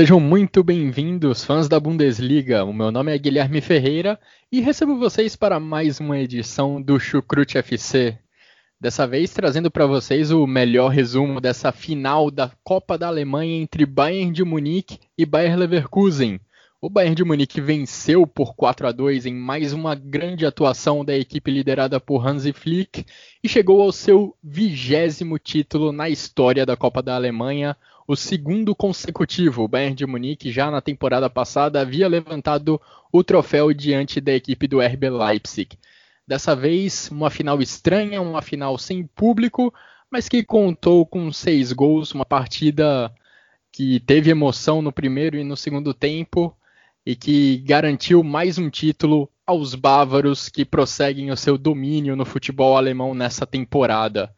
Sejam muito bem-vindos, fãs da Bundesliga. O meu nome é Guilherme Ferreira e recebo vocês para mais uma edição do Chucrute FC. Dessa vez trazendo para vocês o melhor resumo dessa final da Copa da Alemanha entre Bayern de Munique e Bayer Leverkusen. O Bayern de Munique venceu por 4 a 2 em mais uma grande atuação da equipe liderada por Hansi Flick e chegou ao seu vigésimo título na história da Copa da Alemanha, o segundo consecutivo. O Bayern de Munique já na temporada passada havia levantado o troféu diante da equipe do RB Leipzig. Dessa vez, uma final estranha, uma final sem público, mas que contou com seis gols, uma partida que teve emoção no primeiro e no segundo tempo e que garantiu mais um título aos bávaros que prosseguem o seu domínio no futebol alemão nessa temporada.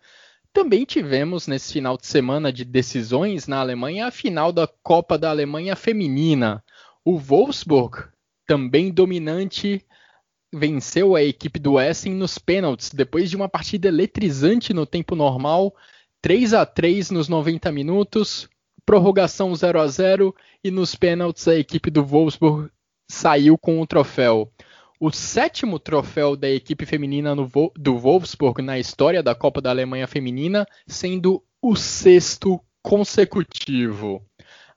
Também tivemos nesse final de semana de decisões na Alemanha a final da Copa da Alemanha Feminina. O Wolfsburg, também dominante, venceu a equipe do Essen nos pênaltis, depois de uma partida eletrizante no tempo normal, 3 a 3 nos 90 minutos, prorrogação 0 a 0 e nos pênaltis a equipe do Wolfsburg saiu com o troféu o sétimo troféu da equipe feminina no, do Wolfsburg na história da Copa da Alemanha Feminina, sendo o sexto consecutivo.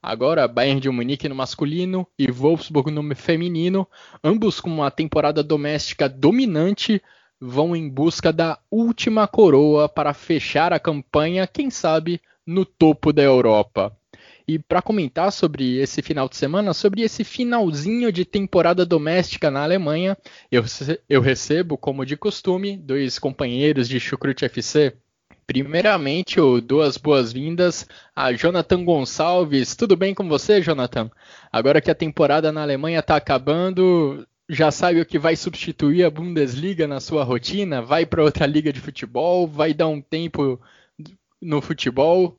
Agora, Bayern de Munique no masculino e Wolfsburg no feminino, ambos com uma temporada doméstica dominante, vão em busca da última coroa para fechar a campanha, quem sabe, no topo da Europa. E para comentar sobre esse final de semana, sobre esse finalzinho de temporada doméstica na Alemanha, eu, eu recebo, como de costume, dois companheiros de Chucrute FC. Primeiramente, eu dou as boas-vindas a Jonathan Gonçalves. Tudo bem com você, Jonathan? Agora que a temporada na Alemanha está acabando, já sabe o que vai substituir a Bundesliga na sua rotina? Vai para outra liga de futebol? Vai dar um tempo no futebol?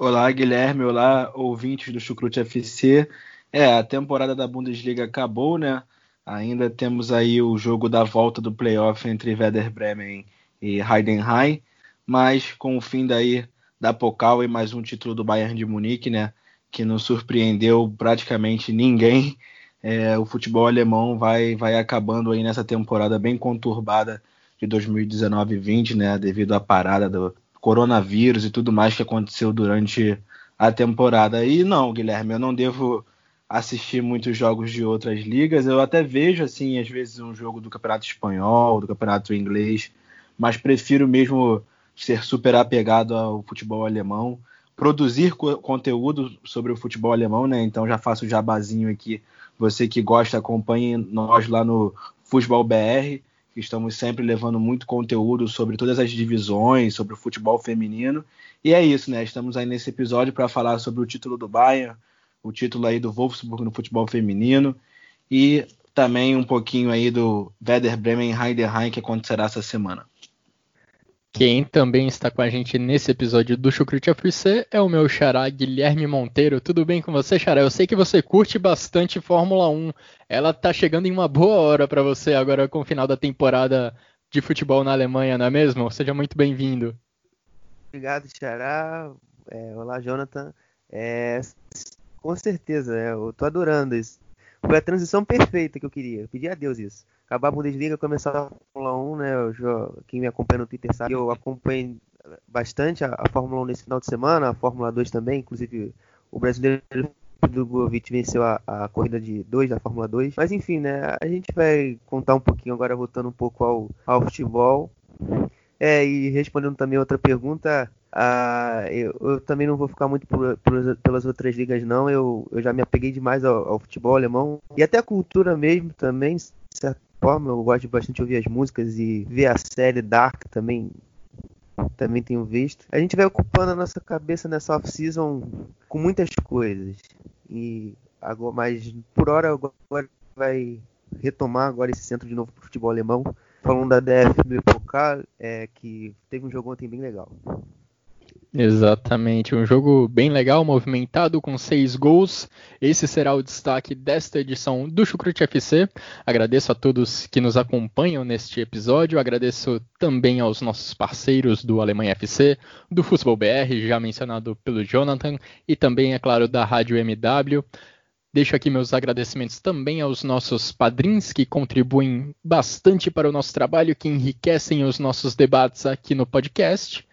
Olá, Guilherme. Olá, ouvintes do Chucrute FC. É, a temporada da Bundesliga acabou, né? Ainda temos aí o jogo da volta do playoff entre Werder Bremen e Heidenheim, mas com o fim daí da Pokal e mais um título do Bayern de Munique, né? Que não surpreendeu praticamente ninguém. É, o futebol alemão vai, vai acabando aí nessa temporada bem conturbada de 2019-20, né? Devido à parada do, coronavírus e tudo mais que aconteceu durante a temporada. E não, Guilherme, eu não devo assistir muitos jogos de outras ligas. Eu até vejo, assim, às vezes um jogo do Campeonato Espanhol, do Campeonato Inglês, mas prefiro mesmo ser super apegado ao futebol alemão, produzir co conteúdo sobre o futebol alemão, né? Então já faço o jabazinho aqui. Você que gosta, acompanhe nós lá no Futebol BR que estamos sempre levando muito conteúdo sobre todas as divisões, sobre o futebol feminino. E é isso, né? Estamos aí nesse episódio para falar sobre o título do Bayern, o título aí do Wolfsburg no futebol feminino e também um pouquinho aí do Werder Bremen Heidenheim que acontecerá essa semana. Quem também está com a gente nesse episódio do Chucrute FC é o meu xará Guilherme Monteiro. Tudo bem com você, xará? Eu sei que você curte bastante Fórmula 1. Ela está chegando em uma boa hora para você agora com o final da temporada de futebol na Alemanha, não é mesmo? Seja muito bem-vindo. Obrigado, xará. É, olá, Jonathan. É, com certeza, é, eu tô adorando isso. Foi a transição perfeita que eu queria. Eu pedi a Deus isso acabar a Bundesliga, começar a Fórmula 1, né? Eu, quem me acompanha no Twitter sabe, eu acompanho bastante a, a, Fórmula 1 nesse final de semana, a Fórmula 2 também, inclusive o brasileiro Drogovic venceu a, a, corrida de 2 da Fórmula 2. Mas enfim, né? A gente vai contar um pouquinho agora, voltando um pouco ao, ao futebol. É, e respondendo também outra pergunta, ah, eu, eu, também não vou ficar muito por, por, pelas outras ligas, não. Eu, eu já me apeguei demais ao, ao, futebol alemão e até a cultura mesmo também? Forma, eu gosto bastante de ouvir as músicas e ver a série Dark também. Também tenho visto. A gente vai ocupando a nossa cabeça nessa off-season com muitas coisas. E agora, mas por hora agora vai retomar agora esse centro de novo pro futebol alemão. Falando da DFB Pokal, é, que teve um jogo ontem bem legal. Exatamente, um jogo bem legal, movimentado, com seis gols. Esse será o destaque desta edição do Chucrute FC. Agradeço a todos que nos acompanham neste episódio. Agradeço também aos nossos parceiros do Alemanha FC, do Futebol BR, já mencionado pelo Jonathan, e também, é claro, da Rádio MW. Deixo aqui meus agradecimentos também aos nossos padrinhos que contribuem bastante para o nosso trabalho, que enriquecem os nossos debates aqui no podcast.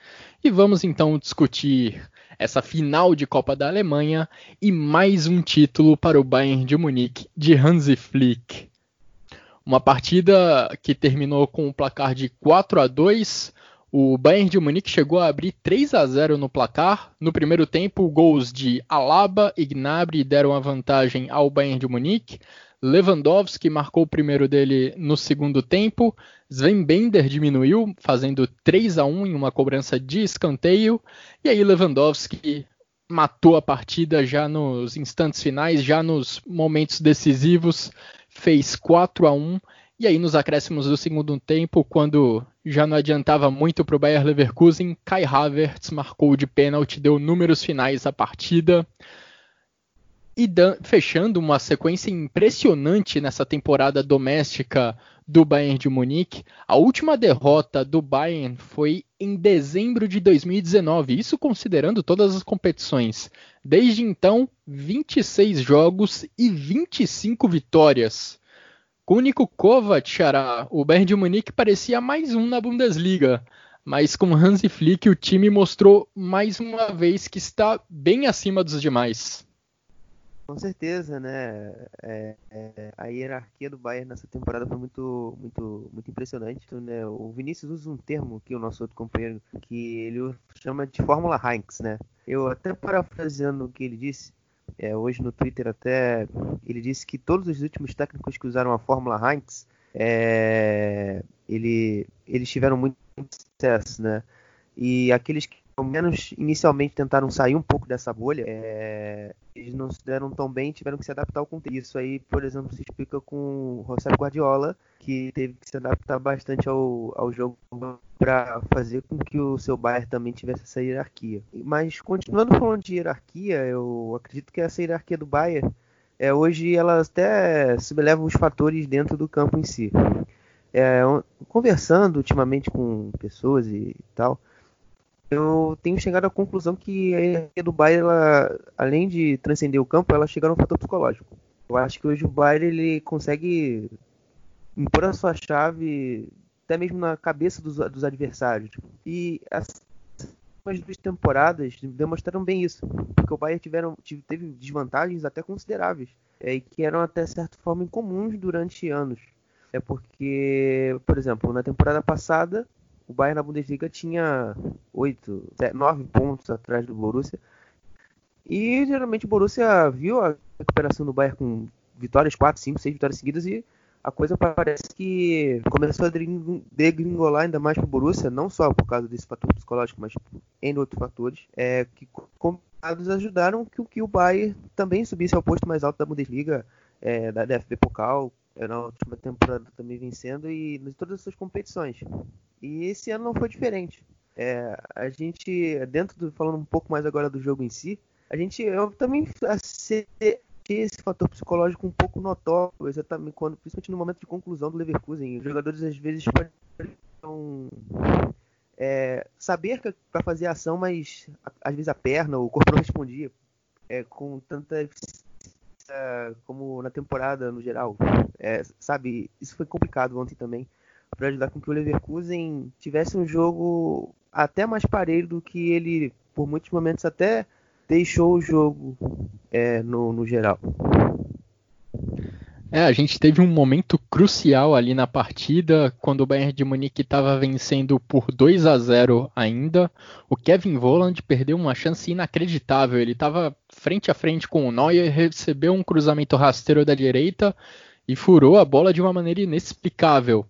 E vamos então discutir essa final de Copa da Alemanha e mais um título para o Bayern de Munique de Hansi Flick. Uma partida que terminou com o placar de 4 a 2. O Bayern de Munique chegou a abrir 3 a 0 no placar. No primeiro tempo, gols de Alaba e Gnabry deram a vantagem ao Bayern de Munique. Lewandowski marcou o primeiro dele no segundo tempo. Sven Bender diminuiu, fazendo 3 a 1 em uma cobrança de escanteio. E aí Lewandowski matou a partida já nos instantes finais, já nos momentos decisivos, fez 4 a 1 e aí nos acréscimos do segundo tempo, quando já não adiantava muito para o Bayer Leverkusen, Kai Havertz marcou de pênalti, deu números finais à partida e fechando uma sequência impressionante nessa temporada doméstica do Bayern de Munique. A última derrota do Bayern foi em dezembro de 2019, isso considerando todas as competições. Desde então, 26 jogos e 25 vitórias. Com o Nico Kovac, o Bayern de Munique parecia mais um na Bundesliga. Mas com Hansi Flick, o time mostrou mais uma vez que está bem acima dos demais. Com certeza, né? É, é, a hierarquia do Bayern nessa temporada foi muito, muito, muito impressionante. Né? O Vinícius usa um termo que o nosso outro companheiro, que ele chama de Fórmula Heinz, né? Eu até parafraseando o que ele disse, é, hoje no Twitter até ele disse que todos os últimos técnicos que usaram a Fórmula Heinz, é, ele, eles tiveram muito sucesso, né? E aqueles que pelo menos inicialmente tentaram sair um pouco dessa bolha, é, eles não se deram tão bem tiveram que se adaptar ao contexto. Isso aí, por exemplo, se explica com o José Guardiola, que teve que se adaptar bastante ao, ao jogo para fazer com que o seu Bayern também tivesse essa hierarquia. Mas continuando falando de hierarquia, eu acredito que essa hierarquia do Bayern é, hoje ela até subeleva os fatores dentro do campo em si. É, conversando ultimamente com pessoas e tal, eu tenho chegado à conclusão que a hierarquia do Bayern, ela, além de transcender o campo, ela chega no fator psicológico. Eu acho que hoje o Bayern ele consegue impor a sua chave até mesmo na cabeça dos, dos adversários. E as duas temporadas demonstraram bem isso, porque o Bayern tiveram, teve desvantagens até consideráveis, é, que eram até certa forma incomuns durante anos. É porque, por exemplo, na temporada passada o Bayern na Bundesliga tinha 8, 9 pontos atrás do Borussia. E geralmente o Borussia viu a recuperação do Bayern com vitórias, 4, 5, 6 vitórias seguidas e a coisa parece que começou a degringolar ainda mais para o Borussia, não só por causa desse fator psicológico, mas em outros fatores, é, que combinados ajudaram que, que o Bayern também subisse ao posto mais alto da Bundesliga, é, da DFB Pokal, é, na última temporada também vencendo e em todas as suas competições. E esse ano não foi diferente. É, a gente, dentro do, falando um pouco mais agora do jogo em si, a gente eu também achei esse fator psicológico um pouco notório, exatamente quando, principalmente no momento de conclusão do Leverkusen. Os jogadores às vezes podem é, saber para fazer ação, mas às vezes a perna, o corpo não respondia é, com tanta eficiência como na temporada no geral. É, sabe, isso foi complicado ontem também para ajudar com que o Leverkusen tivesse um jogo até mais parelho do que ele, por muitos momentos, até deixou o jogo é, no, no geral. É, a gente teve um momento crucial ali na partida, quando o Bayern de Munique estava vencendo por 2 a 0 ainda. O Kevin Volland perdeu uma chance inacreditável. Ele estava frente a frente com o Neuer, recebeu um cruzamento rasteiro da direita e furou a bola de uma maneira inexplicável.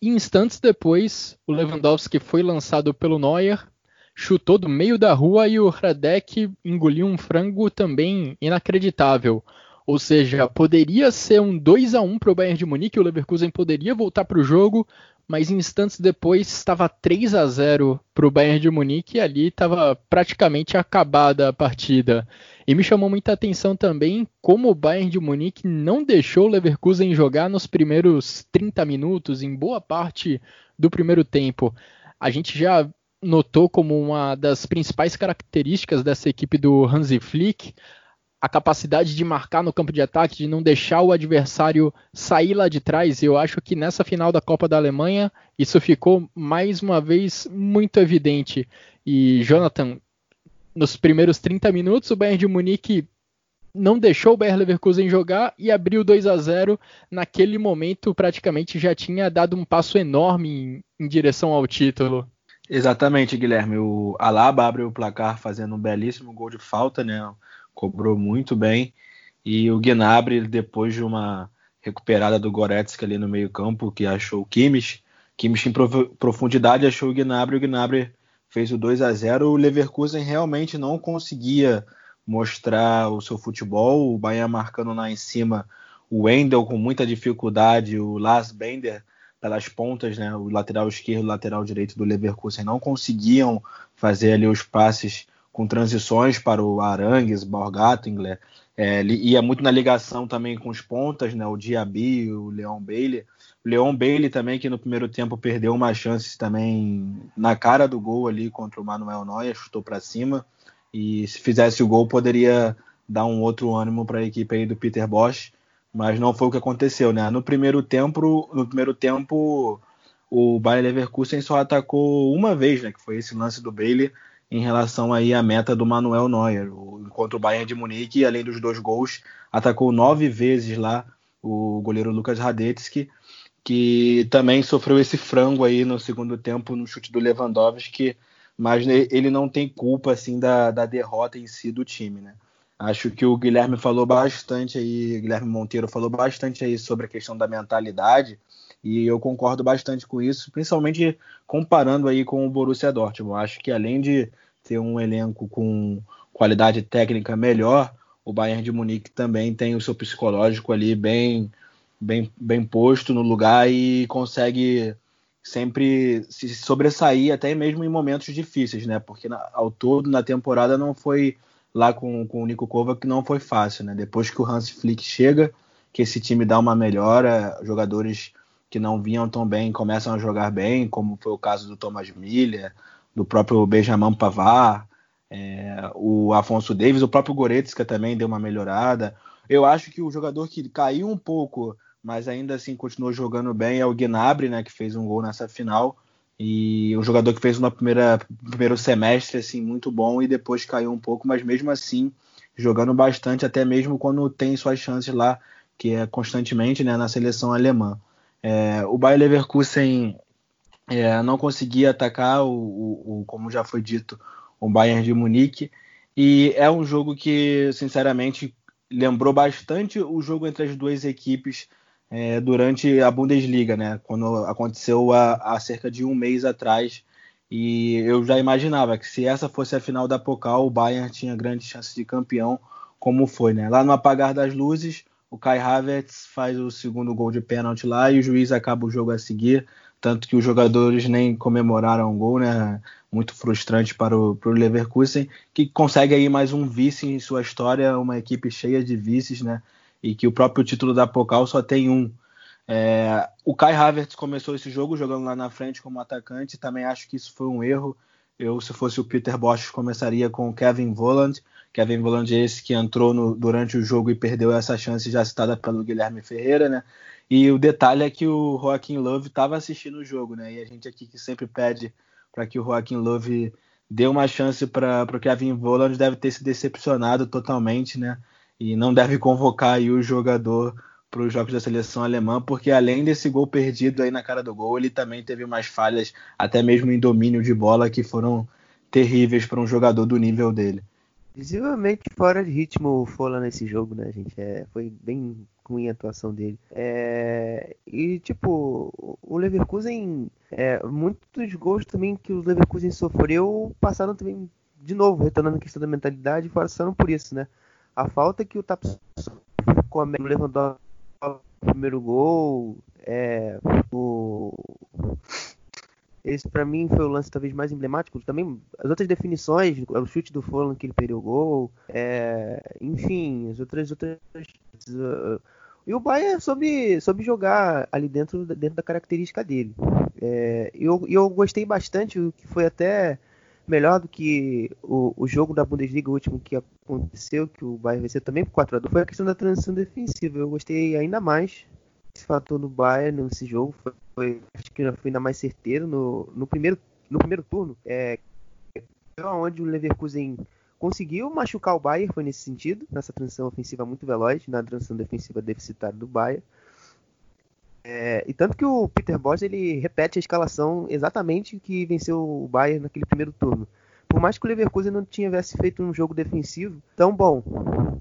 Instantes depois, o Lewandowski foi lançado pelo Neuer, chutou do meio da rua e o Hradek engoliu um frango também inacreditável. Ou seja, poderia ser um 2 a 1 para o Bayern de Munique, o Leverkusen poderia voltar para o jogo, mas instantes depois estava 3 a 0 para o Bayern de Munique e ali estava praticamente acabada a partida. E me chamou muita atenção também como o Bayern de Munique não deixou o Leverkusen jogar nos primeiros 30 minutos, em boa parte do primeiro tempo. A gente já notou como uma das principais características dessa equipe do Hansi Flick a capacidade de marcar no campo de ataque, de não deixar o adversário sair lá de trás. Eu acho que nessa final da Copa da Alemanha isso ficou mais uma vez muito evidente. E Jonathan, nos primeiros 30 minutos, o Bayern de Munique não deixou o Bayern Leverkusen jogar e abriu 2 a 0. Naquele momento, praticamente já tinha dado um passo enorme em, em direção ao título. Exatamente, Guilherme. O Alaba abre o placar fazendo um belíssimo gol de falta, né? cobrou muito bem. E o Gnabry, depois de uma recuperada do Goretzka ali no meio-campo, que achou o Kimmich, Kimmich em profundidade achou o Gnabry, o Gnabry fez o 2 a 0. O Leverkusen realmente não conseguia mostrar o seu futebol, o Bayern marcando lá em cima, o Wendel com muita dificuldade, o Lars Bender pelas pontas, né, o lateral esquerdo o lateral direito do Leverkusen não conseguiam fazer ali os passes com transições para o Arangues, Borgattingler, é, ia muito na ligação também com os pontas, né, o Diaby, o Leon Bailey. Leon Bailey também, que no primeiro tempo perdeu uma chance também na cara do gol ali contra o Manuel Neuer, chutou para cima. E se fizesse o gol, poderia dar um outro ânimo para a equipe aí do Peter Bosch, mas não foi o que aconteceu, né? No primeiro tempo, no primeiro tempo, o Bayer Leverkusen só atacou uma vez, né? Que foi esse lance do Bailey em relação aí à meta do Manuel Neuer. Enquanto o Bayern de Munique, além dos dois gols, atacou nove vezes lá o goleiro Lucas Radetzky, que também sofreu esse frango aí no segundo tempo no chute do Lewandowski, mas ele não tem culpa assim da, da derrota em si do time, né? Acho que o Guilherme falou bastante aí, Guilherme Monteiro falou bastante aí sobre a questão da mentalidade, e eu concordo bastante com isso, principalmente comparando aí com o Borussia Dortmund. Acho que além de ter um elenco com qualidade técnica melhor, o Bayern de Munique também tem o seu psicológico ali bem, bem, bem posto no lugar e consegue sempre se sobressair até mesmo em momentos difíceis, né? Porque na, ao todo na temporada não foi lá com, com o Nico Kovac que não foi fácil, né? Depois que o Hans Flick chega, que esse time dá uma melhora, jogadores que não vinham tão bem começam a jogar bem, como foi o caso do Thomas Miller, do próprio Benjamin Pavard, é, o Afonso Davis, o próprio Goretzka também deu uma melhorada. Eu acho que o jogador que caiu um pouco, mas ainda assim continuou jogando bem é o Gnabry, né, que fez um gol nessa final. E um jogador que fez no primeiro semestre assim muito bom e depois caiu um pouco, mas mesmo assim jogando bastante, até mesmo quando tem suas chances lá, que é constantemente né, na seleção alemã. É, o Bayer Leverkusen é, não conseguia atacar, o, o, o, como já foi dito, o Bayern de Munique. E é um jogo que, sinceramente, lembrou bastante o jogo entre as duas equipes é, durante a Bundesliga, né? Quando aconteceu há, cerca de um mês atrás. E eu já imaginava que se essa fosse a final da Pokal, o Bayern tinha grandes chances de campeão, como foi, né? Lá no apagar das luzes, o Kai Havertz faz o segundo gol de pênalti lá e o juiz acaba o jogo a seguir, tanto que os jogadores nem comemoraram o gol, né? Muito frustrante para o, para o Leverkusen, que consegue aí mais um vice em sua história, uma equipe cheia de vices, né? E que o próprio título da Pokal só tem um. É, o Kai Havertz começou esse jogo jogando lá na frente como atacante, também acho que isso foi um erro. Eu, se fosse o Peter Bosch, começaria com o Kevin Volland, Kevin Voland esse que entrou no, durante o jogo e perdeu essa chance já citada pelo Guilherme Ferreira, né? E o detalhe é que o Joaquim Love estava assistindo o jogo, né? E a gente aqui que sempre pede para que o Joaquim Love dê uma chance para o Kevin Voland deve ter se decepcionado totalmente, né? E não deve convocar aí o jogador para os jogos da seleção alemã, porque além desse gol perdido aí na cara do gol, ele também teve umas falhas, até mesmo em domínio de bola, que foram terríveis para um jogador do nível dele. visivelmente fora de ritmo o Fola nesse jogo, né, gente? É, foi bem ruim a atuação dele. É, e, tipo, o Leverkusen, é, muitos gols também que o Leverkusen sofreu passaram também, de novo, retornando a questão da mentalidade, passaram por isso, né? A falta que o Taps comete no Lewandowski primeiro gol, é, o esse para mim foi o lance talvez mais emblemático. Também as outras definições, o chute do Fulham que ele perdeu o gol, é, enfim, as outras outras uh, e o Bayern soube, soube jogar ali dentro, dentro da característica dele. É, eu, eu gostei bastante, o que foi até melhor do que o, o jogo da Bundesliga, o último que aconteceu, que o Bayern venceu também por 4 a 2 foi a questão da transição defensiva. Eu gostei ainda mais desse fator do Bayern nesse jogo. Foi, foi, acho que foi ainda mais certeiro no, no, primeiro, no primeiro turno. É, onde o Leverkusen conseguiu machucar o Bayern, foi nesse sentido, nessa transição ofensiva muito veloz, na transição defensiva deficitária do Bayern. É, e tanto que o Peter Bosz ele repete a escalação exatamente que venceu o Bayern naquele primeiro turno. Por mais que o Leverkusen não tivesse feito um jogo defensivo tão bom,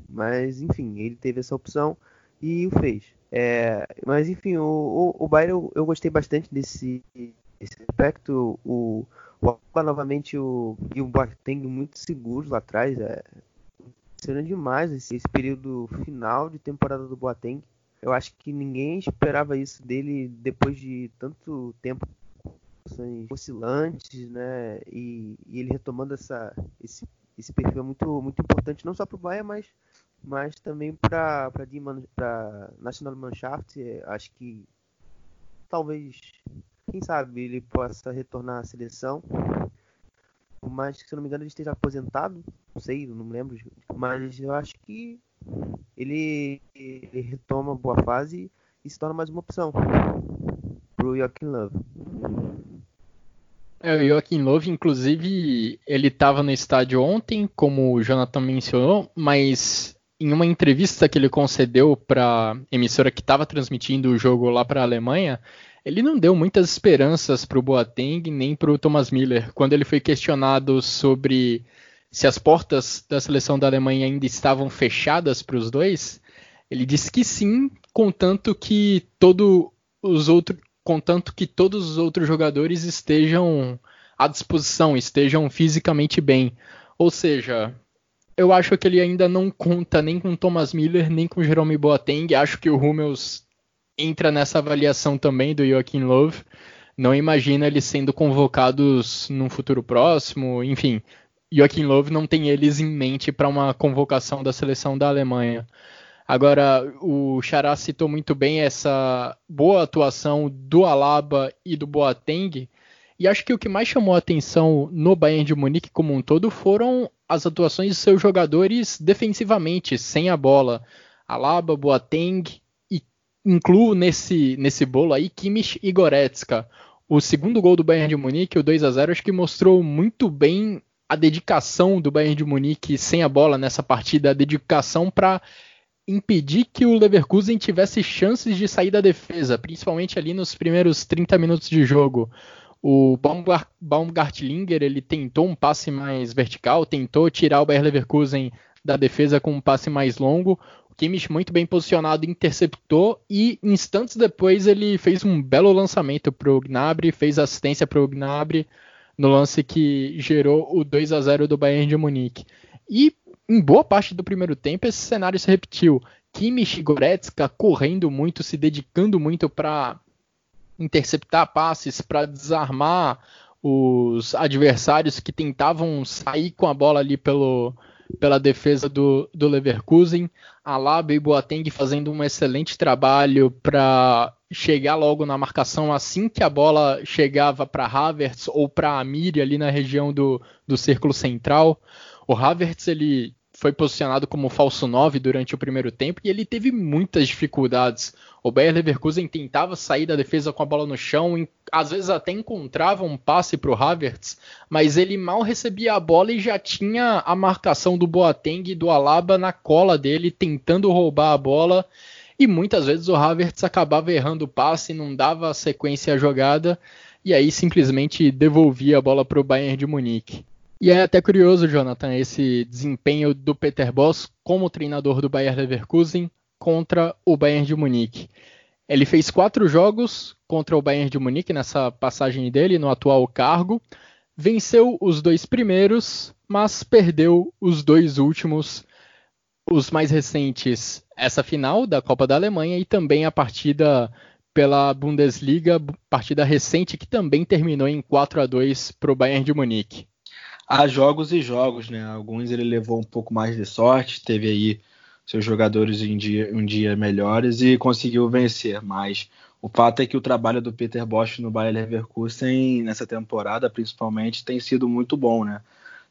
mas enfim, ele teve essa opção e o fez. É, mas enfim, o, o, o Bayern eu, eu gostei bastante desse, desse aspecto. O, o novamente o, e o Boateng muito seguros lá atrás. É, demais esse, esse período final de temporada do Boateng. Eu acho que ninguém esperava isso dele depois de tanto tempo oscilantes, né? E, e, ele retomando essa, esse, esse perfil é muito, muito importante, não só para o Bayern, mas, mas também para a National Mannschaft. Acho que talvez quem sabe ele possa retornar à seleção. Que, se eu não me engano, ele esteja aposentado. Não sei, não me lembro. Mas eu acho que ele, ele retoma boa fase e se torna mais uma opção pro Joaquim Love. É, o Joaquim Love, inclusive, ele estava no estádio ontem, como o Jonathan mencionou, mas em uma entrevista que ele concedeu para emissora que estava transmitindo o jogo lá para a Alemanha, ele não deu muitas esperanças para o Boateng nem para o Thomas Miller. Quando ele foi questionado sobre se as portas da seleção da Alemanha ainda estavam fechadas para os dois, ele disse que sim, contanto que todo os outros, contanto que todos os outros jogadores estejam à disposição, estejam fisicamente bem. Ou seja, eu acho que ele ainda não conta nem com Thomas Miller, nem com Jerome Boateng. Acho que o Hummels entra nessa avaliação também do Joaquim Love. Não imagina eles sendo convocados num futuro próximo, enfim. Joaquim Love não tem eles em mente para uma convocação da seleção da Alemanha. Agora, o Xará citou muito bem essa boa atuação do Alaba e do Boateng, e acho que o que mais chamou a atenção no Bayern de Munique como um todo foram as atuações de seus jogadores defensivamente, sem a bola. Alaba, Boateng incluo nesse, nesse bolo aí Kimmich e Goretzka. O segundo gol do Bayern de Munique, o 2 a 0 acho que mostrou muito bem a dedicação do Bayern de Munique sem a bola nessa partida, a dedicação para impedir que o Leverkusen tivesse chances de sair da defesa, principalmente ali nos primeiros 30 minutos de jogo. O Baumgartlinger ele tentou um passe mais vertical, tentou tirar o Bayern Leverkusen da defesa com um passe mais longo. Kimmich muito bem posicionado interceptou e instantes depois ele fez um belo lançamento para o Gnabry, fez assistência para o Gnabry no lance que gerou o 2 a 0 do Bayern de Munique. E em boa parte do primeiro tempo esse cenário se repetiu. Kimmich e Goretzka correndo muito, se dedicando muito para interceptar passes, para desarmar os adversários que tentavam sair com a bola ali pelo, pela defesa do, do Leverkusen. Alaba e Boateng fazendo um excelente trabalho para chegar logo na marcação assim que a bola chegava para Havertz ou para Amiri ali na região do, do círculo central. O Havertz ele foi posicionado como falso 9 durante o primeiro tempo e ele teve muitas dificuldades. O Bayer Leverkusen tentava sair da defesa com a bola no chão, às vezes até encontrava um passe para o Havertz, mas ele mal recebia a bola e já tinha a marcação do Boateng e do Alaba na cola dele, tentando roubar a bola. E muitas vezes o Havertz acabava errando o passe, não dava sequência à jogada, e aí simplesmente devolvia a bola para o Bayern de Munique. E é até curioso, Jonathan, esse desempenho do Peter Boss como treinador do Bayern Leverkusen contra o Bayern de Munique. Ele fez quatro jogos contra o Bayern de Munique nessa passagem dele no atual cargo, venceu os dois primeiros, mas perdeu os dois últimos, os mais recentes, essa final da Copa da Alemanha e também a partida pela Bundesliga, partida recente que também terminou em 4 a 2 para o Bayern de Munique. Há jogos e jogos, né? Alguns ele levou um pouco mais de sorte, teve aí seus jogadores em dia, um dia melhores e conseguiu vencer. Mas o fato é que o trabalho do Peter Bosch no Bayer Leverkusen nessa temporada, principalmente, tem sido muito bom, né?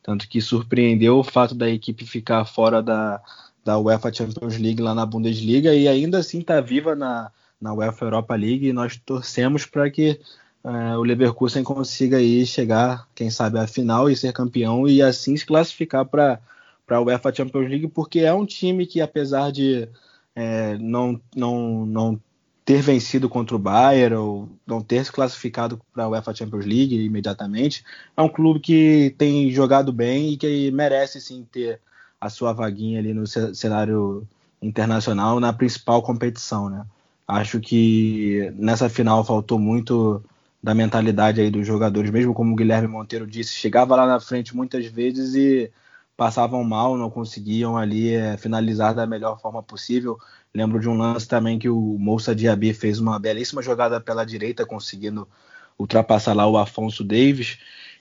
Tanto que surpreendeu o fato da equipe ficar fora da, da UEFA Champions League lá na Bundesliga e ainda assim está viva na, na UEFA Europa League e nós torcemos para que uh, o Leverkusen consiga aí chegar, quem sabe, à final e ser campeão e assim se classificar para para a UEFA Champions League, porque é um time que, apesar de é, não, não, não ter vencido contra o Bayern ou não ter se classificado para a UEFA Champions League imediatamente, é um clube que tem jogado bem e que merece sim ter a sua vaguinha ali no cenário internacional na principal competição, né? Acho que nessa final faltou muito da mentalidade aí dos jogadores, mesmo como o Guilherme Monteiro disse, chegava lá na frente muitas vezes e passavam mal, não conseguiam ali é, finalizar da melhor forma possível. Lembro de um lance também que o Moussa Diaby fez uma belíssima jogada pela direita, conseguindo ultrapassar lá o Afonso Davis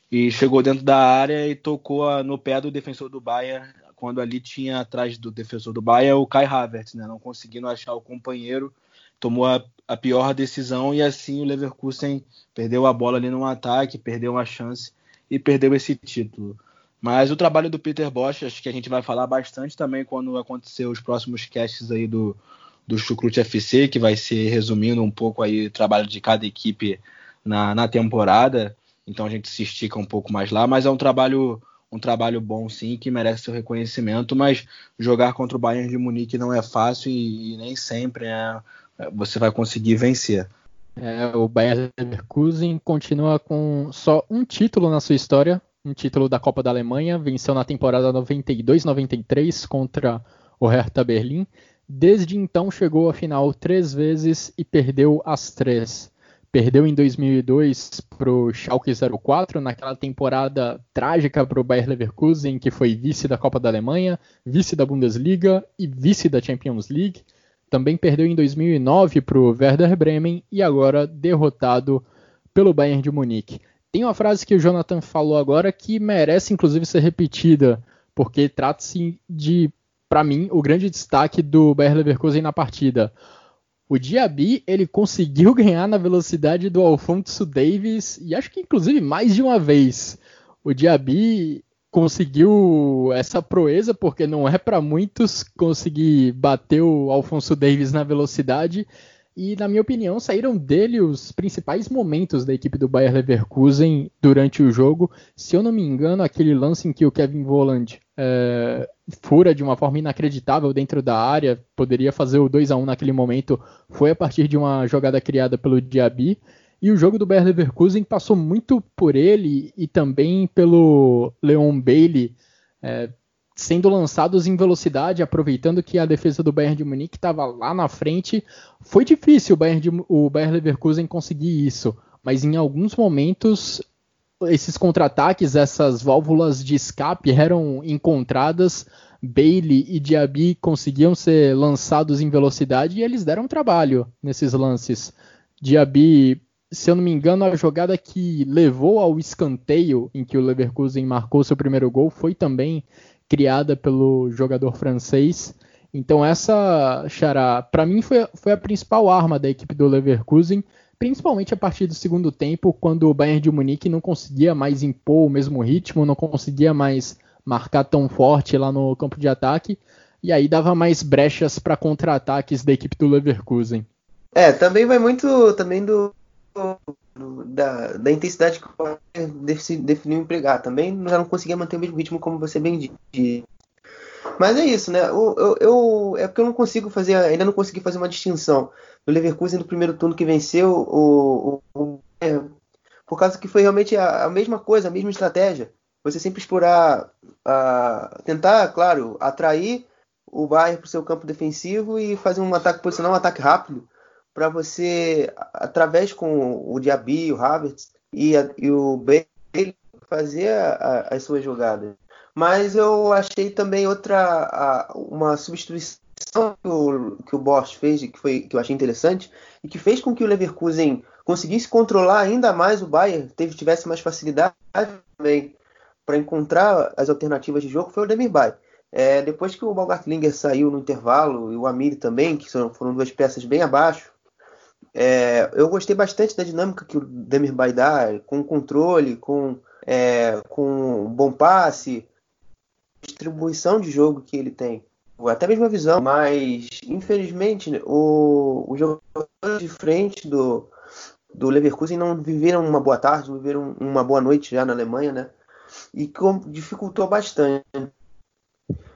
e chegou dentro da área e tocou no pé do defensor do Bayern, quando ali tinha atrás do defensor do Bayern o Kai Havertz, né, não conseguindo achar o companheiro, tomou a, a pior decisão e assim o Leverkusen perdeu a bola ali no ataque, perdeu uma chance e perdeu esse título. Mas o trabalho do Peter Bosch, acho que a gente vai falar bastante também quando acontecer os próximos casts aí do, do Chucrute FC, que vai ser resumindo um pouco aí o trabalho de cada equipe na, na temporada. Então a gente se estica um pouco mais lá, mas é um trabalho um trabalho bom sim, que merece seu reconhecimento, mas jogar contra o Bayern de Munique não é fácil e, e nem sempre é, você vai conseguir vencer. É, o Bayern Leverkusen continua com só um título na sua história, um título da Copa da Alemanha, venceu na temporada 92-93 contra o Hertha Berlim. Desde então chegou à final três vezes e perdeu as três. Perdeu em 2002 para o Schalke 04, naquela temporada trágica para o Bayer Leverkusen, que foi vice da Copa da Alemanha, vice da Bundesliga e vice da Champions League. Também perdeu em 2009 para o Werder Bremen e agora derrotado pelo Bayern de Munique. Tem uma frase que o Jonathan falou agora que merece inclusive ser repetida, porque trata-se de, para mim, o grande destaque do Bayer Leverkusen na partida. O Diaby ele conseguiu ganhar na velocidade do Alfonso Davis e acho que inclusive mais de uma vez. O Diaby conseguiu essa proeza porque não é para muitos conseguir bater o Alfonso Davis na velocidade e, na minha opinião, saíram dele os principais momentos da equipe do Bayer Leverkusen durante o jogo. Se eu não me engano, aquele lance em que o Kevin Volland é, fura de uma forma inacreditável dentro da área, poderia fazer o 2 a 1 naquele momento, foi a partir de uma jogada criada pelo Diaby. E o jogo do Bayer Leverkusen passou muito por ele e também pelo Leon Bailey. É, sendo lançados em velocidade, aproveitando que a defesa do Bayern de Munique estava lá na frente. Foi difícil o Bayern, de, o Bayern Leverkusen conseguir isso, mas em alguns momentos esses contra-ataques, essas válvulas de escape eram encontradas. Bailey e Diaby conseguiam ser lançados em velocidade e eles deram trabalho nesses lances. Diaby, se eu não me engano, a jogada que levou ao escanteio em que o Leverkusen marcou seu primeiro gol foi também criada pelo jogador francês. Então essa Xará, para mim foi, foi a principal arma da equipe do Leverkusen, principalmente a partir do segundo tempo, quando o Bayern de Munique não conseguia mais impor o mesmo ritmo, não conseguia mais marcar tão forte lá no campo de ataque, e aí dava mais brechas para contra-ataques da equipe do Leverkusen. É, também vai muito também do da, da intensidade que o definiu empregar. Também já não conseguia manter o mesmo ritmo, como você bem disse. Mas é isso, né? Eu, eu, eu, é porque eu não consigo fazer, ainda não consegui fazer uma distinção do Leverkusen do primeiro turno que venceu o, o, o é, por causa que foi realmente a, a, mesma coisa, a mesma estratégia. você sempre explorar, uh, tentar, claro, atrair o Bayern para o seu campo defensivo e fazer um ataque posicional, um ataque rápido, para você, através com o Diaby, o Havertz e, a, e o Bale, fazer a, a, as suas jogadas. Mas eu achei também outra, uma substituição que o, que o Bosch fez, que, foi, que eu achei interessante, e que fez com que o Leverkusen conseguisse controlar ainda mais o Bayern, teve, tivesse mais facilidade também para encontrar as alternativas de jogo, foi o Demirbay. É, depois que o Baumgartlinger saiu no intervalo, e o Amiri também, que foram duas peças bem abaixo, é, eu gostei bastante da dinâmica que o Demirbay dá, com controle, com, é, com bom passe, distribuição de jogo que ele tem até mesmo a visão, mas infelizmente o, os jogadores de frente do, do Leverkusen não viveram uma boa tarde, não viveram uma boa noite já na Alemanha, né? E com, dificultou bastante.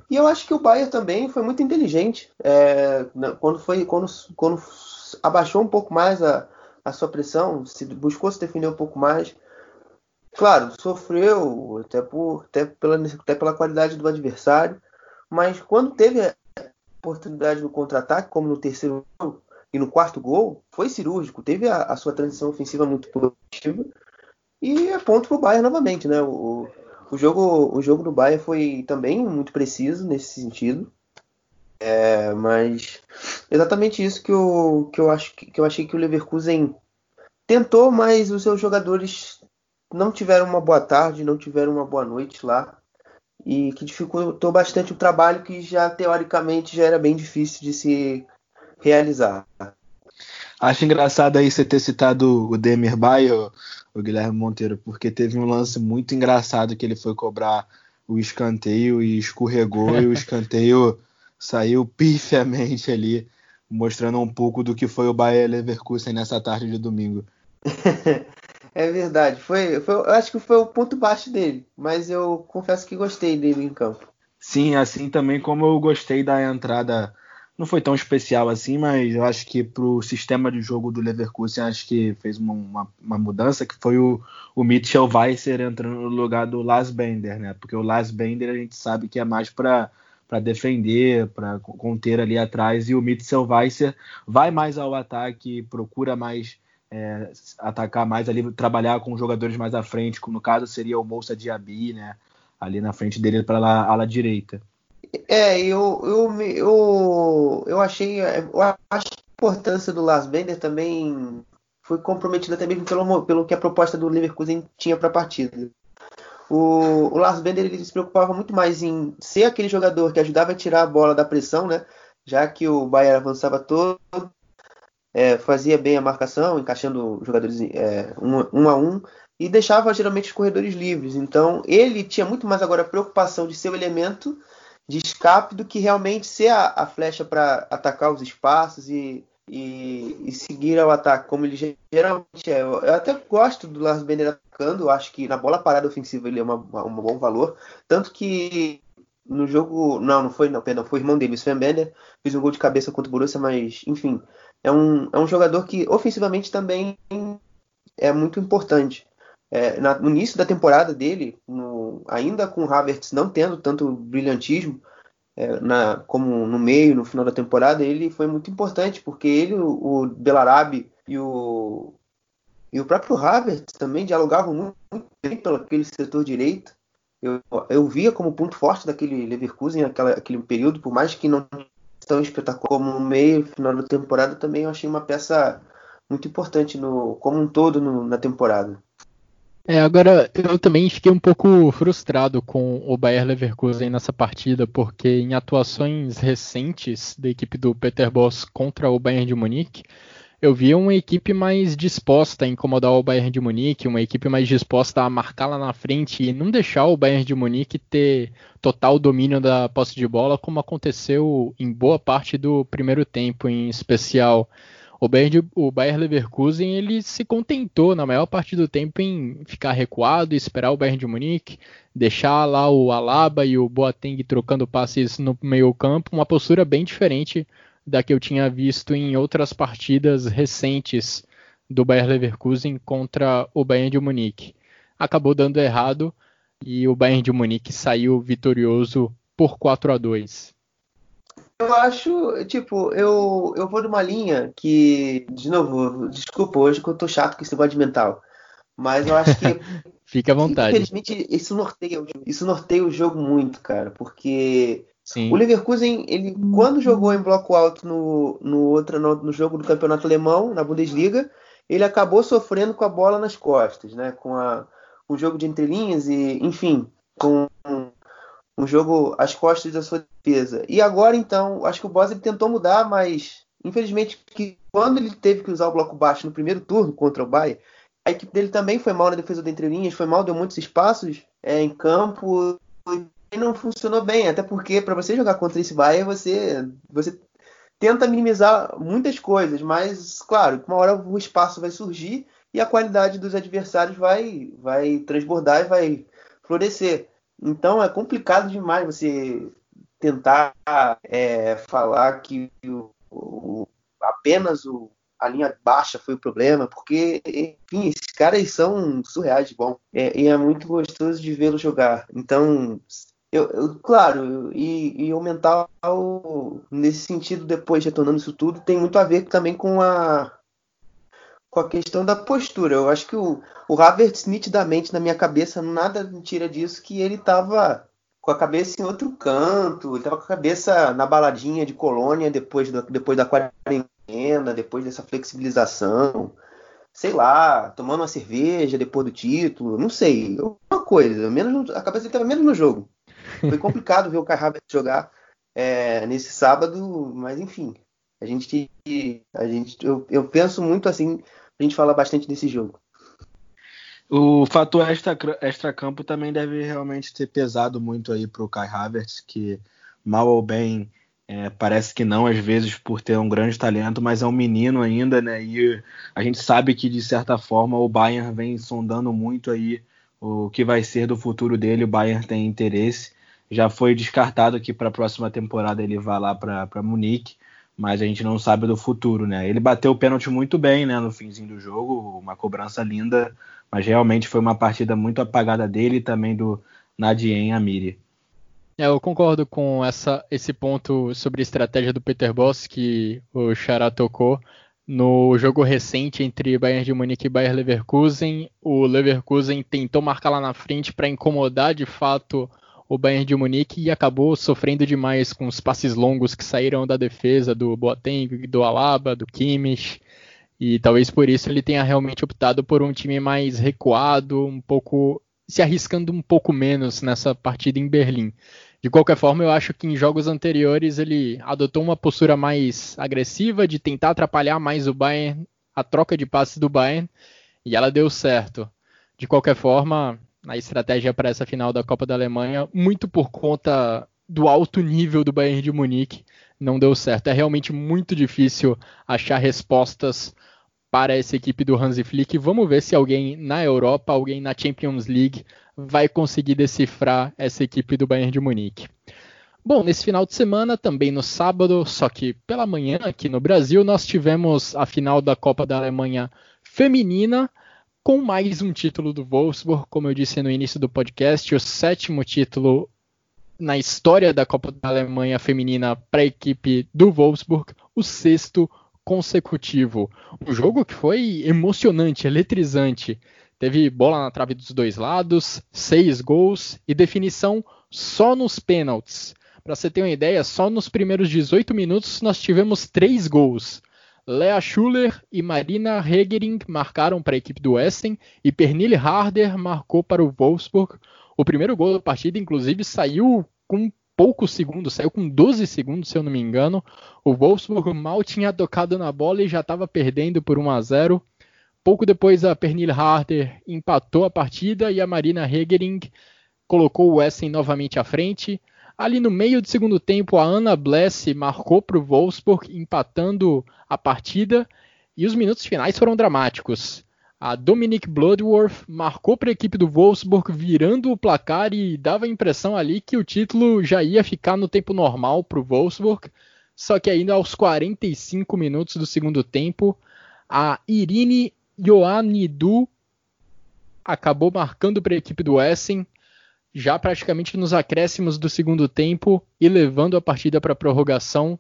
E eu acho que o Bayern também foi muito inteligente é, quando foi quando, quando abaixou um pouco mais a, a sua pressão, se buscou se defender um pouco mais. Claro, sofreu até, por, até, pela, até pela qualidade do adversário, mas quando teve a oportunidade do contra-ataque, como no terceiro e no quarto gol, foi cirúrgico, teve a, a sua transição ofensiva muito positiva e é ponto para o Bayern novamente, né? O, o, jogo, o jogo do Bayern foi também muito preciso nesse sentido. É, mas exatamente isso que eu, que eu acho que, que eu achei que o Leverkusen tentou, mas os seus jogadores não tiveram uma boa tarde, não tiveram uma boa noite lá e que dificultou bastante o trabalho que já teoricamente já era bem difícil de se realizar. Acho engraçado aí você ter citado o Demir Bay, o, o Guilherme Monteiro, porque teve um lance muito engraçado que ele foi cobrar o escanteio e escorregou e o escanteio saiu pifiamente ali, mostrando um pouco do que foi o Bayer Leverkusen nessa tarde de domingo. É verdade. Foi, foi, eu acho que foi o ponto baixo dele. Mas eu confesso que gostei dele em campo. Sim, assim também como eu gostei da entrada. Não foi tão especial assim, mas eu acho que para o sistema de jogo do Leverkusen, acho que fez uma, uma, uma, mudança, que foi o, o Mitchell Weiser entrando no lugar do Lars Bender, né? Porque o Lars Bender a gente sabe que é mais para para defender, para conter ali atrás, e o Mitchell Weiser vai mais ao ataque, procura mais é, atacar mais ali, trabalhar com jogadores mais à frente, como no caso seria o Moussa Diaby, né? Ali na frente dele para a ala direita. É, eu, eu, eu, eu achei. Eu acho a importância do Lars Bender também foi comprometida mesmo pelo, pelo que a proposta do Leverkusen tinha para a partida. O, o Lars Bender ele se preocupava muito mais em ser aquele jogador que ajudava a tirar a bola da pressão, né? Já que o Bayern avançava todo é, fazia bem a marcação, encaixando jogadores é, um, um, a um, e deixava geralmente os corredores livres. Então ele tinha muito mais agora a preocupação de ser o elemento de escape do que realmente ser a, a flecha para atacar os espaços e, e, e, seguir ao ataque, como ele geralmente é. Eu, até gosto do Lars Bender atacando, acho que na bola parada ofensiva ele é uma, uma, um bom valor, tanto que no jogo. Não, não foi, não, perdão, foi irmão dele, o Sven Bender, fez um gol de cabeça contra o Borussia, mas enfim, é um, é um jogador que ofensivamente também é muito importante. É, no início da temporada dele, no, ainda com o Havertz não tendo tanto brilhantismo é, na, como no meio, no final da temporada, ele foi muito importante, porque ele, o, o Belarabe e o, e o próprio Havertz também dialogavam muito, muito bem pelo aquele setor direito. Eu, eu via como ponto forte daquele Leverkusen naquela, aquele período, por mais que não tão espetacular como no meio final da temporada, também eu achei uma peça muito importante no, como um todo no, na temporada. É, agora eu também fiquei um pouco frustrado com o Bayer Leverkusen nessa partida, porque em atuações recentes da equipe do Peter Boss contra o Bayern de Munique, eu vi uma equipe mais disposta a incomodar o Bayern de Munique, uma equipe mais disposta a marcar lá na frente e não deixar o Bayern de Munique ter total domínio da posse de bola, como aconteceu em boa parte do primeiro tempo, em especial. O Bayern, o Bayern Leverkusen ele se contentou na maior parte do tempo em ficar recuado, esperar o Bayern de Munique, deixar lá o Alaba e o Boateng trocando passes no meio campo, uma postura bem diferente da que eu tinha visto em outras partidas recentes do Bayer Leverkusen contra o Bayern de Munique. Acabou dando errado. e o Bayern de Munique saiu vitorioso por 4 a 2. Eu acho, tipo, eu, eu vou numa linha que, de novo, desculpa hoje que eu tô chato com esse negócio de mental, mas eu acho que Fique à vontade. Infelizmente, isso norteia, isso norteia o jogo muito, cara, porque Sim. o Leverkusen, ele quando jogou em bloco alto no, no, outro, no, no, jogo do campeonato alemão, na Bundesliga, ele acabou sofrendo com a bola nas costas, né? Com a, o jogo de entrelinhas e, enfim, com um jogo às costas da sua defesa. E agora, então, acho que o Boss ele tentou mudar, mas infelizmente que quando ele teve que usar o bloco baixo no primeiro turno contra o Bayern, a equipe dele também foi mal na defesa de entrelinhas, foi mal, deu muitos espaços é, em campo e não funcionou bem. Até porque para você jogar contra esse Bayern, você, você tenta minimizar muitas coisas, mas claro, uma hora o espaço vai surgir e a qualidade dos adversários vai, vai transbordar e vai florescer. Então é complicado demais você tentar é, falar que o, o, apenas o, a linha baixa foi o problema, porque, enfim, esses caras são surreais de bom. É, e é muito gostoso de vê-lo jogar. Então, eu, eu claro, e, e o mental, nesse sentido, depois retornando isso tudo, tem muito a ver também com a com a questão da postura. Eu acho que o, o Havertz, nitidamente, na minha cabeça, nada me tira disso, que ele estava com a cabeça em outro canto, ele estava com a cabeça na baladinha de colônia depois, do, depois da quarentena depois dessa flexibilização, sei lá, tomando uma cerveja depois do título, não sei, alguma coisa, menos a cabeça estava menos no jogo. Foi complicado ver o Kai Havertz jogar é, nesse sábado, mas enfim, a gente, a gente, eu, eu penso muito assim, a gente fala bastante desse jogo. O fator extra, extra campo também deve realmente ter pesado muito aí para o Kai Havertz, que mal ou bem é, parece que não, às vezes, por ter um grande talento, mas é um menino ainda, né? E a gente sabe que, de certa forma, o Bayern vem sondando muito aí o que vai ser do futuro dele. O Bayern tem interesse. Já foi descartado que para a próxima temporada ele vá lá para Munique, mas a gente não sabe do futuro, né? Ele bateu o pênalti muito bem, né? No finzinho do jogo, uma cobrança linda, mas realmente foi uma partida muito apagada dele e também do Nadien Amiri. É, eu concordo com essa, esse ponto sobre a estratégia do Peter Boss que o Xará tocou. No jogo recente entre Bayern de Munique e Bayern Leverkusen, o Leverkusen tentou marcar lá na frente para incomodar de fato o Bayern de Munique e acabou sofrendo demais com os passes longos que saíram da defesa do Boateng, do Alaba, do Kimmich. E talvez por isso ele tenha realmente optado por um time mais recuado, um pouco se arriscando um pouco menos nessa partida em Berlim. De qualquer forma, eu acho que em jogos anteriores ele adotou uma postura mais agressiva de tentar atrapalhar mais o Bayern, a troca de passes do Bayern, e ela deu certo. De qualquer forma, a estratégia para essa final da Copa da Alemanha, muito por conta do alto nível do Bayern de Munique, não deu certo. É realmente muito difícil achar respostas para essa equipe do Hansi Flick. Vamos ver se alguém na Europa, alguém na Champions League vai conseguir decifrar essa equipe do Bayern de Munique. Bom, nesse final de semana, também no sábado, só que pela manhã aqui no Brasil, nós tivemos a final da Copa da Alemanha feminina, com mais um título do Wolfsburg, como eu disse no início do podcast, o sétimo título na história da Copa da Alemanha feminina para a equipe do Wolfsburg, o sexto consecutivo. Um jogo que foi emocionante, eletrizante. Teve bola na trave dos dois lados, seis gols e definição só nos pênaltis. Para você ter uma ideia, só nos primeiros 18 minutos nós tivemos três gols. Lea Schuller e Marina Hegering marcaram para a equipe do Essen e Pernille Harder marcou para o Wolfsburg. O primeiro gol da partida, inclusive, saiu com poucos segundos, saiu com 12 segundos, se eu não me engano. O Wolfsburg mal tinha tocado na bola e já estava perdendo por 1 a 0. Pouco depois, a Pernille Harder empatou a partida e a Marina Hegering colocou o Essen novamente à frente. Ali no meio do segundo tempo, a Anna Bless marcou para o Wolfsburg, empatando a partida. E os minutos finais foram dramáticos. A Dominique Bloodworth marcou para a equipe do Wolfsburg, virando o placar e dava a impressão ali que o título já ia ficar no tempo normal para o Wolfsburg. Só que ainda aos 45 minutos do segundo tempo, a Irine Ioannidou acabou marcando para a equipe do Essen. Já praticamente nos acréscimos do segundo tempo e levando a partida para prorrogação.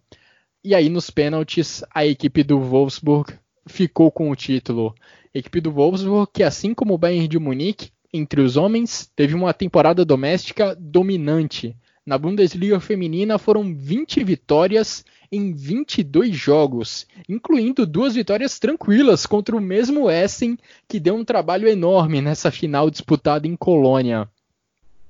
E aí nos pênaltis a equipe do Wolfsburg ficou com o título. A equipe do Wolfsburg, que assim como o Bayern de Munique, entre os homens, teve uma temporada doméstica dominante. Na Bundesliga feminina foram 20 vitórias em 22 jogos, incluindo duas vitórias tranquilas contra o mesmo Essen, que deu um trabalho enorme nessa final disputada em Colônia.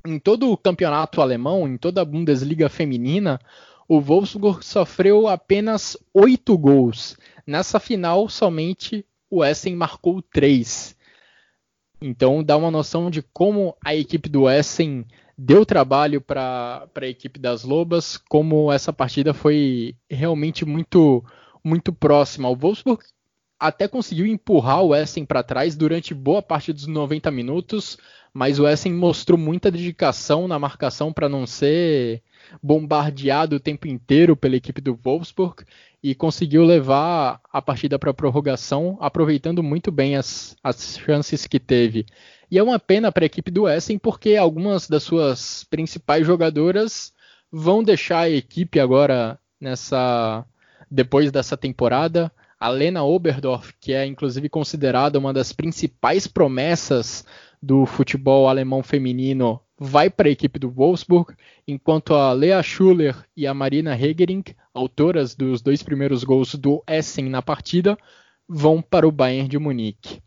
Em todo o campeonato alemão, em toda a Bundesliga feminina, o Wolfsburg sofreu apenas 8 gols. Nessa final, somente o Essen marcou 3. Então dá uma noção de como a equipe do Essen deu trabalho para a equipe das Lobas, como essa partida foi realmente muito muito próxima. O Wolfsburg até conseguiu empurrar o Essen para trás durante boa parte dos 90 minutos, mas o Essen mostrou muita dedicação na marcação para não ser bombardeado o tempo inteiro pela equipe do Wolfsburg e conseguiu levar a partida para a prorrogação, aproveitando muito bem as, as chances que teve. E é uma pena para a equipe do Essen, porque algumas das suas principais jogadoras vão deixar a equipe agora nessa depois dessa temporada. A Lena Oberdorf, que é inclusive considerada uma das principais promessas do futebol alemão feminino, vai para a equipe do Wolfsburg, enquanto a Lea Schuller e a Marina Hegering, autoras dos dois primeiros gols do Essen na partida, vão para o Bayern de Munique.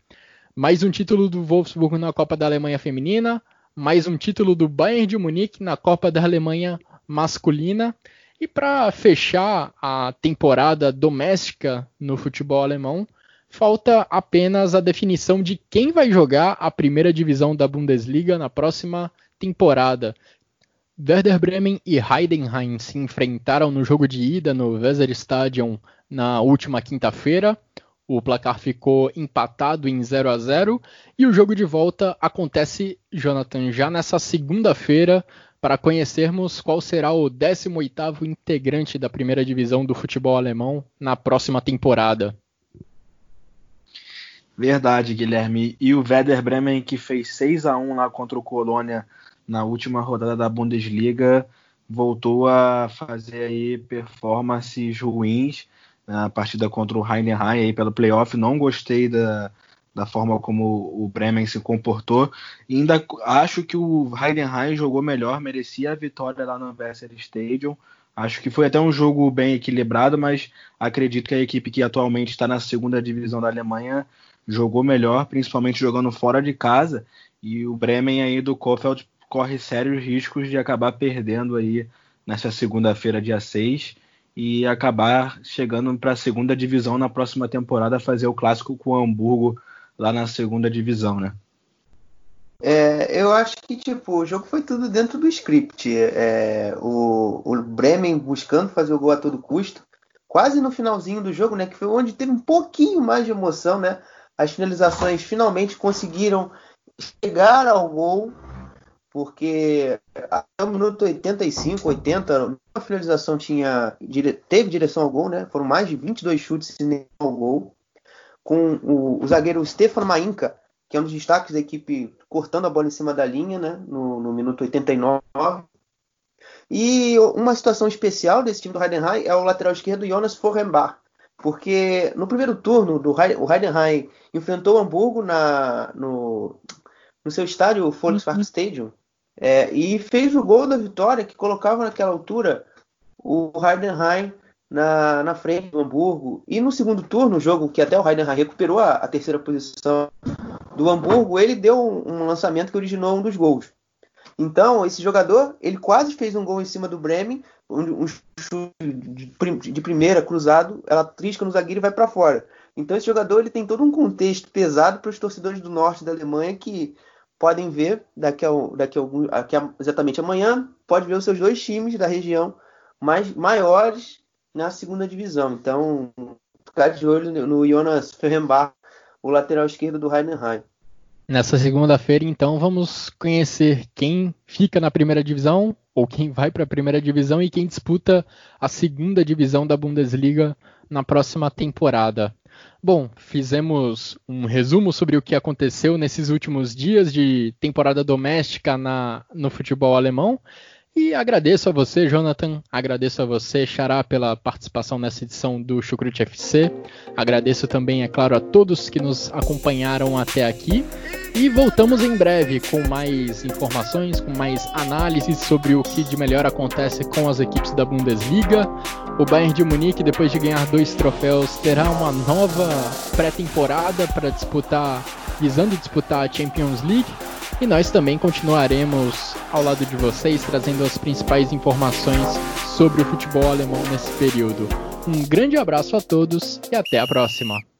Mais um título do Wolfsburg na Copa da Alemanha Feminina, mais um título do Bayern de Munique na Copa da Alemanha Masculina. E para fechar a temporada doméstica no futebol alemão, falta apenas a definição de quem vai jogar a primeira divisão da Bundesliga na próxima temporada. Werder Bremen e Heidenheim se enfrentaram no jogo de ida no Weserstadion na última quinta-feira. O placar ficou empatado em 0 a 0 e o jogo de volta acontece, Jonathan, já nessa segunda-feira para conhecermos qual será o 18º integrante da primeira divisão do futebol alemão na próxima temporada. Verdade, Guilherme. E o Werder Bremen que fez 6 a 1 lá contra o Colônia na última rodada da Bundesliga voltou a fazer aí performances ruins na partida contra o Heidenheim aí pelo playoff. Não gostei da, da forma como o Bremen se comportou. E ainda acho que o Heidenheim jogou melhor, merecia a vitória lá no Weser Stadium. Acho que foi até um jogo bem equilibrado, mas acredito que a equipe que atualmente está na segunda divisão da Alemanha jogou melhor, principalmente jogando fora de casa. E o Bremen aí do Kofeld corre sérios riscos de acabar perdendo aí nessa segunda-feira, dia 6 e acabar chegando para a segunda divisão na próxima temporada, fazer o clássico com o Hamburgo lá na segunda divisão, né? É, eu acho que tipo o jogo foi tudo dentro do script. É, o, o, Bremen buscando fazer o gol a todo custo, quase no finalzinho do jogo, né? Que foi onde teve um pouquinho mais de emoção, né? As finalizações finalmente conseguiram chegar ao gol porque até o minuto 85, 80, a finalização tinha teve direção ao gol, né? Foram mais de 22 chutes ao gol, com o, o zagueiro Stefan Mainka, que é um dos destaques da equipe, cortando a bola em cima da linha, né? No, no minuto 89. E uma situação especial desse time do Heidenheim é o lateral esquerdo Jonas Forrenbach, porque no primeiro turno do o Heidenheim enfrentou o Hamburgo na, no, no seu estádio Volkswagen uhum. Stadium é, e fez o gol da vitória que colocava naquela altura o Heidenheim na, na frente do Hamburgo. E no segundo turno, o jogo que até o Heidenheim recuperou a, a terceira posição do Hamburgo, ele deu um, um, lançamento que originou um dos gols. Então, esse jogador, ele quase fez um gol em cima do Bremen, um, um chute de, de, primeira cruzado, ela trisca no zagueiro e vai para fora. Então, esse jogador ele tem todo um contexto pesado para os torcedores do norte da Alemanha que podem ver daqui a, daqui a, algum, daqui a exatamente amanhã, pode ver os seus dois times da região mais maiores na segunda divisão. Então, ficar de olho no Jonas Ferrenbach, o lateral esquerdo do Heidenheim. Nessa segunda-feira, então, vamos conhecer quem fica na primeira divisão, ou quem vai para a primeira divisão e quem disputa a segunda divisão da Bundesliga na próxima temporada. Bom, fizemos um resumo sobre o que aconteceu nesses últimos dias de temporada doméstica na, no futebol alemão. E agradeço a você, Jonathan, agradeço a você, Xará, pela participação nessa edição do Chucrute FC. Agradeço também, é claro, a todos que nos acompanharam até aqui. E voltamos em breve com mais informações, com mais análises sobre o que de melhor acontece com as equipes da Bundesliga. O Bayern de Munique, depois de ganhar dois troféus, terá uma nova pré-temporada para disputar, visando disputar a Champions League. E nós também continuaremos ao lado de vocês trazendo as principais informações sobre o futebol alemão nesse período. Um grande abraço a todos e até a próxima!